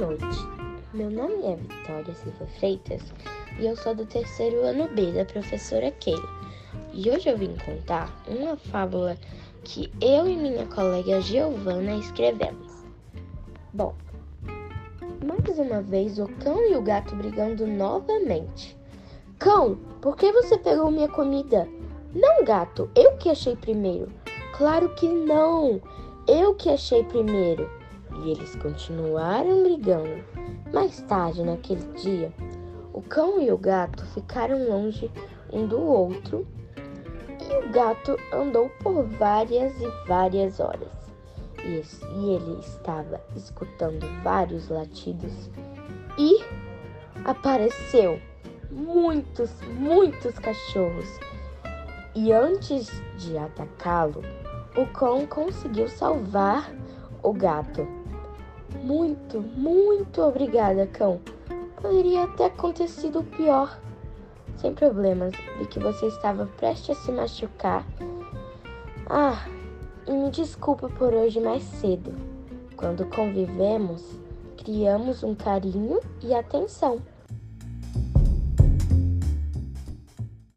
Laura Silva Freitas e eu sou do terceiro ano B da professora Keila. E hoje eu vim contar uma fábula que eu e minha colega Giovana escrevemos. Bom, mais uma vez o cão e o gato brigando novamente. Cão, por que você pegou minha comida? Não, gato, eu que achei primeiro. Claro que não, eu que achei primeiro. E eles continuaram brigando. Mais tarde, naquele dia, o cão e o gato ficaram longe um do outro e o gato andou por várias e várias horas. E, e ele estava escutando vários latidos e apareceu muitos, muitos cachorros. E antes de atacá-lo, o cão conseguiu salvar o gato. Muito, muito obrigada, cão. Poderia ter acontecido pior. Sem problemas, vi que você estava prestes a se machucar. Ah, e me desculpa por hoje mais cedo. Quando convivemos, criamos um carinho e atenção.